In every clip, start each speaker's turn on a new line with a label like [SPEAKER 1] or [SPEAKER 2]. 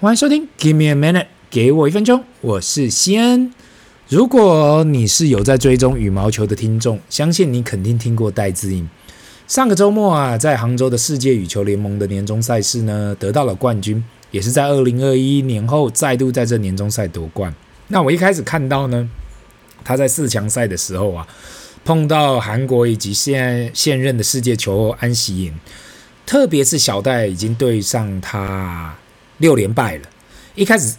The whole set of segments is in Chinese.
[SPEAKER 1] 欢迎收听，Give me a minute，给我一分钟，我是西恩。如果你是有在追踪羽毛球的听众，相信你肯定听过戴资颖。上个周末啊，在杭州的世界羽球联盟的年终赛事呢，得到了冠军，也是在二零二一年后再度在这年终赛夺冠。那我一开始看到呢，他在四强赛的时候啊，碰到韩国以及现现任的世界球后安喜颖，特别是小戴已经对上他六连败了，一开始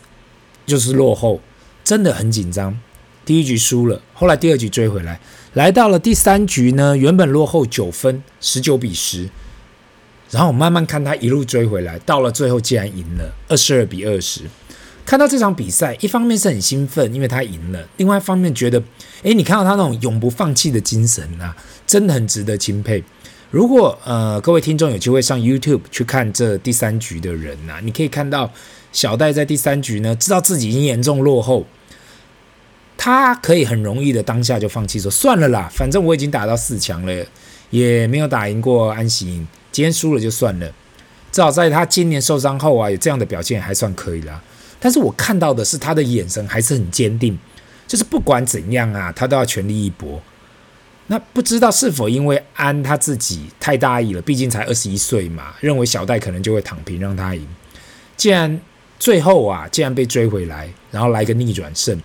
[SPEAKER 1] 就是落后，真的很紧张。第一局输了，后来第二局追回来，来到了第三局呢，原本落后九分，十九比十，然后我慢慢看他一路追回来，到了最后竟然赢了，二十二比二十。看到这场比赛，一方面是很兴奋，因为他赢了；另外一方面觉得，诶，你看到他那种永不放弃的精神啊，真的很值得钦佩。如果呃各位听众有机会上 YouTube 去看这第三局的人呐、你可以看到小戴在第三局呢，知道自己已经严重落后。他可以很容易的当下就放弃说算了啦，反正我已经打到四强了，也没有打赢过安喜，今天输了就算了。至少在他今年受伤后啊，有这样的表现还算可以啦。但是我看到的是他的眼神还是很坚定，就是不管怎样啊，他都要全力一搏。那不知道是否因为安他自己太大意了，毕竟才二十一岁嘛，认为小戴可能就会躺平让他赢。既然最后啊，竟然被追回来，然后来个逆转胜。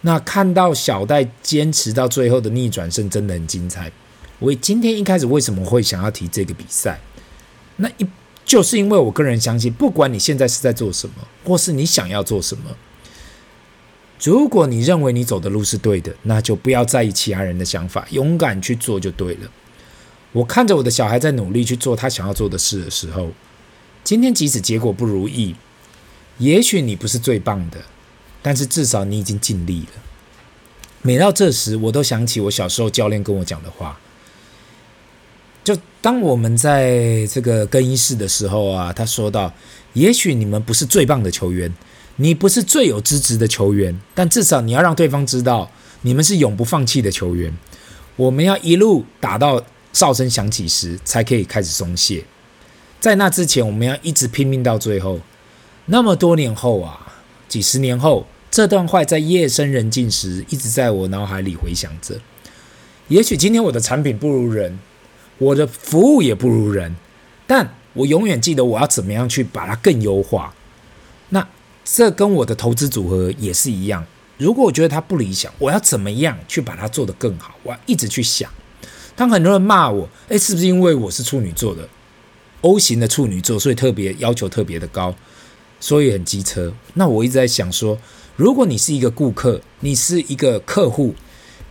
[SPEAKER 1] 那看到小戴坚持到最后的逆转胜真的很精彩。我今天一开始为什么会想要提这个比赛？那一就是因为我个人相信，不管你现在是在做什么，或是你想要做什么，如果你认为你走的路是对的，那就不要在意其他人的想法，勇敢去做就对了。我看着我的小孩在努力去做他想要做的事的时候，今天即使结果不如意，也许你不是最棒的。但是至少你已经尽力了。每到这时，我都想起我小时候教练跟我讲的话。就当我们在这个更衣室的时候啊，他说道：“也许你们不是最棒的球员，你不是最有资质的球员，但至少你要让对方知道，你们是永不放弃的球员。我们要一路打到哨声响起时，才可以开始松懈。在那之前，我们要一直拼命到最后。那么多年后啊，几十年后。”这段话在夜深人静时一直在我脑海里回响着。也许今天我的产品不如人，我的服务也不如人，但我永远记得我要怎么样去把它更优化。这跟我的投资组合也是一样。如果我觉得它不理想，我要怎么样去把它做得更好？我要一直去想。当很多人骂我，诶，是不是因为我是处女座的 O 型的处女座，所以特别要求特别的高，所以很机车？那我一直在想说。如果你是一个顾客，你是一个客户，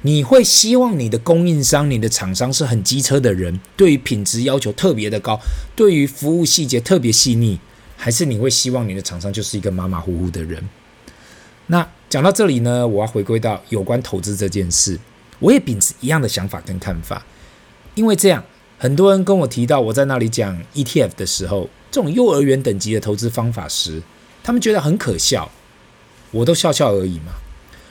[SPEAKER 1] 你会希望你的供应商、你的厂商是很机车的人，对于品质要求特别的高，对于服务细节特别细腻，还是你会希望你的厂商就是一个马马虎虎的人？那讲到这里呢，我要回归到有关投资这件事，我也秉持一样的想法跟看法，因为这样，很多人跟我提到我在那里讲 ETF 的时候，这种幼儿园等级的投资方法时，他们觉得很可笑。我都笑笑而已嘛。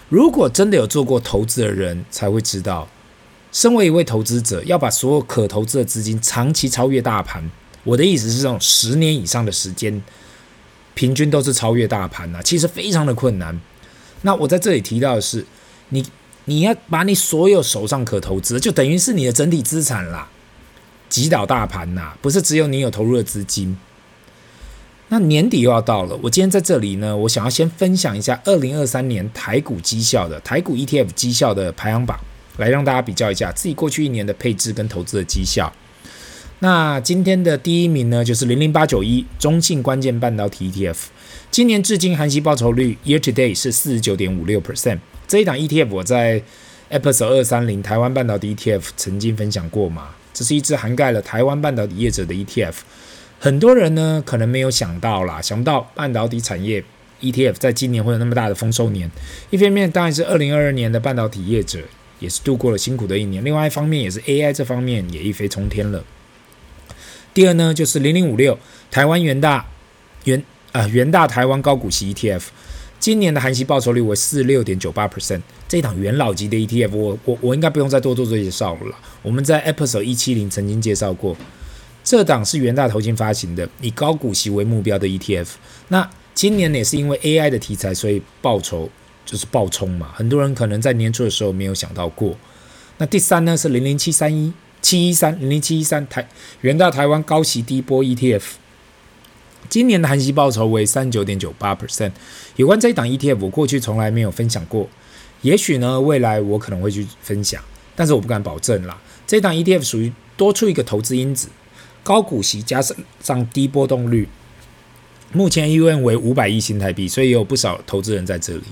[SPEAKER 1] 如果真的有做过投资的人，才会知道，身为一位投资者，要把所有可投资的资金长期超越大盘。我的意思是，这种十年以上的时间，平均都是超越大盘呐，其实非常的困难。那我在这里提到的是，你你要把你所有手上可投资，就等于是你的整体资产啦，击倒大盘呐，不是只有你有投入的资金。那年底又要到了，我今天在这里呢，我想要先分享一下二零二三年台股绩效的台股 ETF 绩效的排行榜，来让大家比较一下自己过去一年的配置跟投资的绩效。那今天的第一名呢，就是零零八九一中信关键半导体 ETF，今年至今含息报酬率 Year to date 是四十九点五六 percent。这一档 ETF 我在 Episode 二三零台湾半导体 ETF 曾经分享过嘛，这是一支涵盖了台湾半导体业者的 ETF。很多人呢，可能没有想到啦，想不到半导体产业 ETF 在今年会有那么大的丰收年。一方面当然是二零二二年的半导体业者也是度过了辛苦的一年，另外一方面也是 AI 这方面也一飞冲天了。第二呢，就是零零五六台湾元大元啊元大台湾高股息 ETF，今年的含息报酬率为四六点九八 percent，这档元老级的 ETF，我我我应该不用再多做做介绍了，我们在 Episode 一七零曾经介绍过。这档是元大投信发行的，以高股息为目标的 ETF。那今年也是因为 AI 的题材，所以报酬就是暴冲嘛。很多人可能在年初的时候没有想到过。那第三呢是零零七三一七一三零零七一三台元大台湾高息低波 ETF，今年的含息报酬为三九点九八 percent。有关这一档 ETF，我过去从来没有分享过，也许呢未来我可能会去分享，但是我不敢保证啦。这档 ETF 属于多出一个投资因子，高股息加上低波动率。目前 AUM 为五百亿新台币，所以也有不少投资人在这里。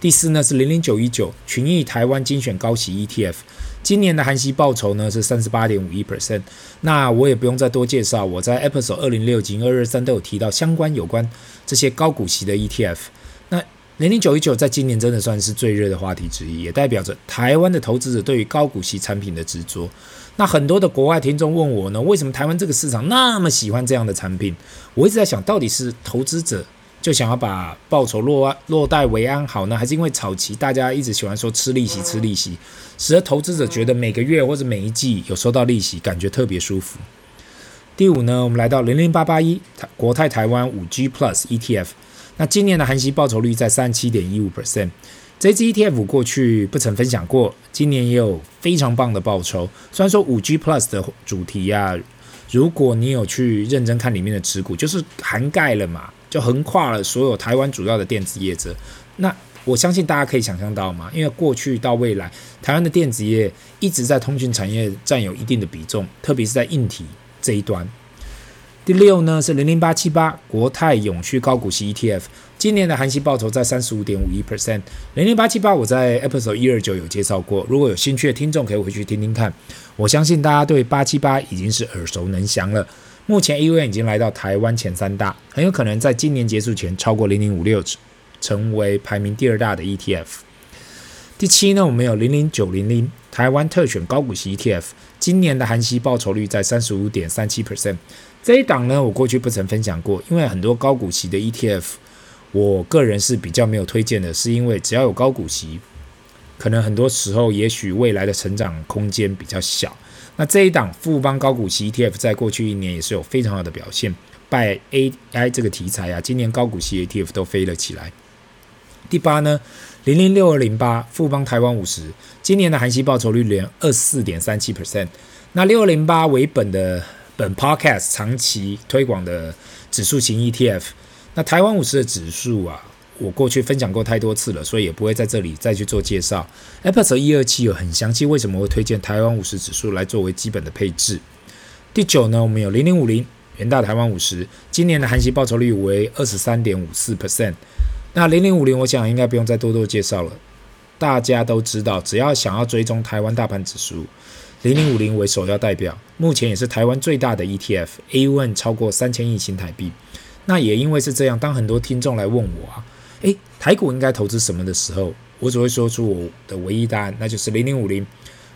[SPEAKER 1] 第四呢是零零九一九群益台湾精选高息 ETF，今年的含息报酬呢是三十八点五一 percent。那我也不用再多介绍，我在 Episode 二零六及二二三都有提到相关有关这些高股息的 ETF。那零零九一九在今年真的算是最热的话题之一，也代表着台湾的投资者对于高股息产品的执着。那很多的国外听众问我呢，为什么台湾这个市场那么喜欢这样的产品？我一直在想，到底是投资者就想要把报酬落落袋为安好呢，还是因为炒期大家一直喜欢说吃利息吃利息，使得投资者觉得每个月或者每一季有收到利息，感觉特别舒服。第五呢，我们来到零零八八一国泰台湾五 G Plus ETF，那今年的含息报酬率在三十七点一五 percent。这支 ETF 过去不曾分享过，今年也有非常棒的报酬。虽然说五 G Plus 的主题呀、啊，如果你有去认真看里面的持股，就是涵盖了嘛，就横跨了所有台湾主要的电子业者。那我相信大家可以想象到嘛，因为过去到未来，台湾的电子业一直在通讯产业占有一定的比重，特别是在硬体这一端。第六呢是零零八七八国泰永续高股息 ETF。今年的含息报酬在三十五点五一 percent，零零八七八我在 episode 一二九有介绍过，如果有兴趣的听众可以回去听听看。我相信大家对八七八已经是耳熟能详了。目前 e u n 已经来到台湾前三大，很有可能在今年结束前超过零零五六，成为排名第二大的 ETF。第七呢，我们有零零九零零台湾特选高股息 ETF，今年的含息报酬率在三十五点三七 percent。这一档呢，我过去不曾分享过，因为很多高股息的 ETF。我个人是比较没有推荐的，是因为只要有高股息，可能很多时候也许未来的成长空间比较小。那这一档富邦高股息 ETF 在过去一年也是有非常好的表现，拜 AI 这个题材啊，今年高股息 ETF 都飞了起来。第八呢，零零六二零八富邦台湾五十，今年的含息报酬率连二四点三七 percent。那六二零八为本的本 Podcast 长期推广的指数型 ETF。那台湾五十的指数啊，我过去分享过太多次了，所以也不会在这里再去做介绍。Episode 一二七有很详细，为什么会推荐台湾五十指数来作为基本的配置。第九呢，我们有零零五零元大台湾五十，今年的含息报酬率为二十三点五四 percent。那零零五零，我想应该不用再多多介绍了，大家都知道，只要想要追踪台湾大盘指数，零零五零为首要代表，目前也是台湾最大的 ETF，AUM 超过三千亿新台币。那也因为是这样，当很多听众来问我啊，诶，台股应该投资什么的时候，我只会说出我的唯一答案，那就是零零五零。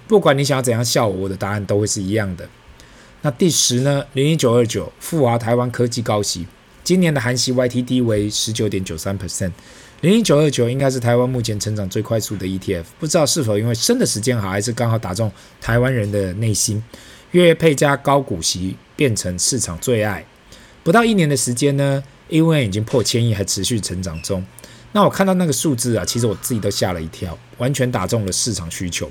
[SPEAKER 1] 不管你想要怎样笑我，我的答案都会是一样的。那第十呢，零零九二九富华台湾科技高息，今年的含息 YTD 为十九点九三 percent。零零九二九应该是台湾目前成长最快速的 ETF，不知道是否因为生的时间好，还是刚好打中台湾人的内心，月配加高股息变成市场最爱。不到一年的时间呢，AUM 已经破千亿，还持续成长中。那我看到那个数字啊，其实我自己都吓了一跳，完全打中了市场需求。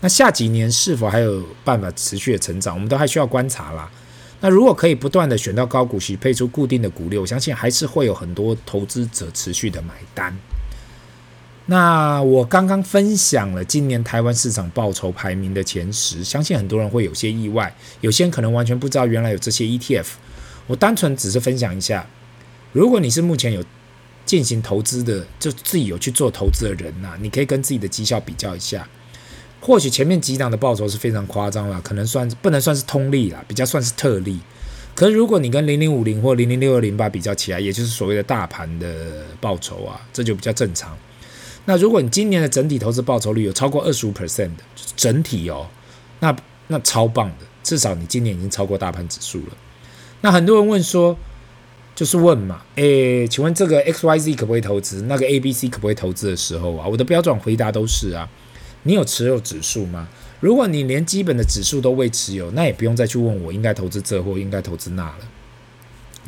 [SPEAKER 1] 那下几年是否还有办法持续的成长，我们都还需要观察啦。那如果可以不断的选到高股息，配出固定的股利，我相信还是会有很多投资者持续的买单。那我刚刚分享了今年台湾市场报酬排名的前十，相信很多人会有些意外，有些人可能完全不知道原来有这些 ETF。我单纯只是分享一下，如果你是目前有进行投资的，就自己有去做投资的人呐、你可以跟自己的绩效比较一下。或许前面几档的报酬是非常夸张了，可能算不能算是通例啦，比较算是特例。可是如果你跟零零五零或零零六二零八比较起来，也就是所谓的大盘的报酬啊，这就比较正常。那如果你今年的整体投资报酬率有超过二十五 percent 的，整体哦，那那超棒的，至少你今年已经超过大盘指数了。那很多人问说，就是问嘛，诶，请问这个 X Y Z 可不可以投资？那个 A B C 可不可以投资的时候啊，我的标准回答都是啊，你有持有指数吗？如果你连基本的指数都未持有，那也不用再去问我应该投资这或应该投资那了。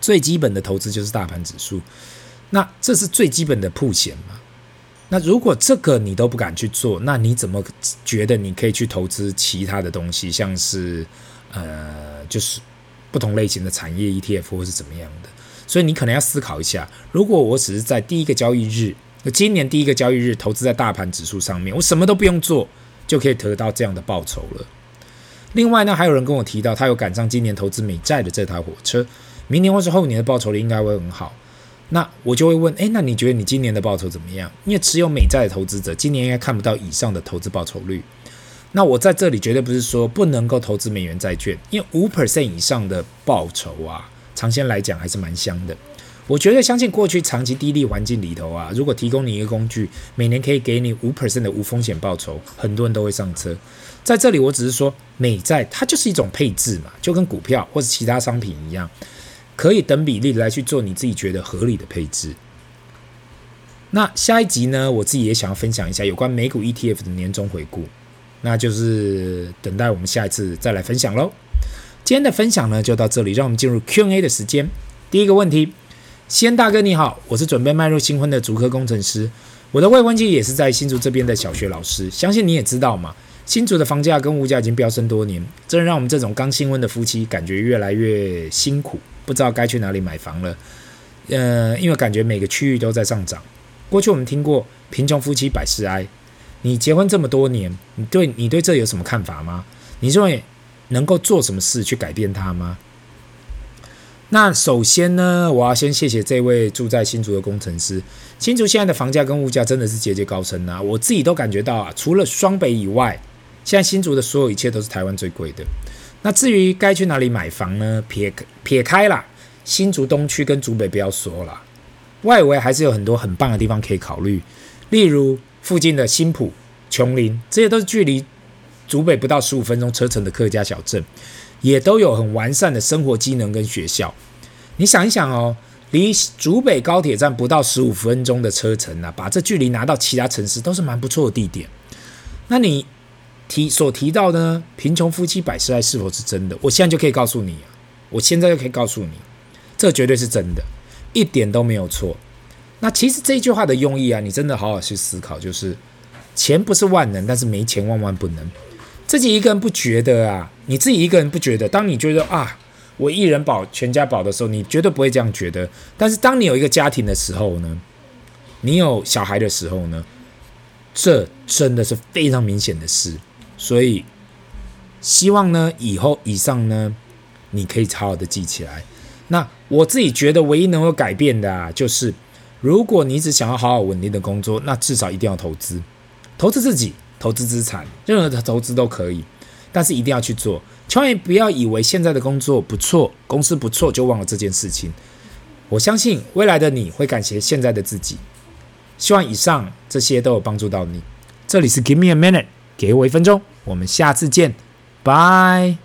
[SPEAKER 1] 最基本的投资就是大盘指数。那这是最基本的曝险嘛。那如果这个你都不敢去做，那你怎么觉得你可以去投资其他的东西，像是呃，就是不同类型的产业 ETF 或是怎么样的？所以你可能要思考一下，如果我只是在第一个交易日，今年第一个交易日投资在大盘指数上面，我什么都不用做，就可以得到这样的报酬了。另外呢，还有人跟我提到，他有赶上今年投资美债的这台火车，明年或是后年的报酬率应该会很好。那我就会问，诶，那你觉得你今年的报酬怎么样？因为持有美债的投资者，今年应该看不到以上的投资报酬率。那我在这里绝对不是说不能够投资美元债券，因为五 percent 以上的报酬啊，长线来讲还是蛮香的。我觉得相信过去长期低利环境里头啊，如果提供你一个工具，每年可以给你五 percent 的无风险报酬，很多人都会上车。在这里，我只是说美债它就是一种配置嘛，就跟股票或者其他商品一样，可以等比例来去做你自己觉得合理的配置。那下一集呢，我自己也想要分享一下有关美股 ETF 的年终回顾。那就是等待我们下一次再来分享喽。今天的分享呢就到这里，让我们进入 Q&A 的时间。第一个问题，先大哥你好，我是准备迈入新婚的竹科工程师，我的未婚妻也是在新竹这边的小学老师，相信你也知道嘛，新竹的房价跟物价已经飙升多年，这让我们这种刚新婚的夫妻感觉越来越辛苦，不知道该去哪里买房了。呃，因为感觉每个区域都在上涨。过去我们听过贫穷夫妻百事哀。你结婚这么多年，你对你对这有什么看法吗？你认为能够做什么事去改变它吗？那首先呢，我要先谢谢这位住在新竹的工程师。新竹现在的房价跟物价真的是节节高升啊！我自己都感觉到啊，除了双北以外，现在新竹的所有一切都是台湾最贵的。那至于该去哪里买房呢？撇撇开啦，新竹东区跟竹北不要说了，外围还是有很多很棒的地方可以考虑，例如。附近的新埔、琼林，这些都是距离竹北不到十五分钟车程的客家小镇，也都有很完善的生活机能跟学校。你想一想哦，离竹北高铁站不到十五分钟的车程啊，把这距离拿到其他城市都是蛮不错的地点。那你提所提到的，贫穷夫妻百事哀是否是真的？我现在就可以告诉你，我现在就可以告诉你，这绝对是真的，一点都没有错。那其实这句话的用意啊，你真的好好去思考，就是钱不是万能，但是没钱万万不能。自己一个人不觉得啊，你自己一个人不觉得。当你觉得啊，我一人保全家保的时候，你绝对不会这样觉得。但是当你有一个家庭的时候呢，你有小孩的时候呢，这真的是非常明显的事。所以希望呢，以后以上呢，你可以好好的记起来。那我自己觉得唯一能够改变的啊，就是。如果你只想要好好稳定的工作，那至少一定要投资，投资自己，投资资产，任何的投资都可以，但是一定要去做，千万不要以为现在的工作不错，公司不错就忘了这件事情。我相信未来的你会感谢现在的自己。希望以上这些都有帮助到你。这里是 Give me a minute，给我一分钟，我们下次见，拜。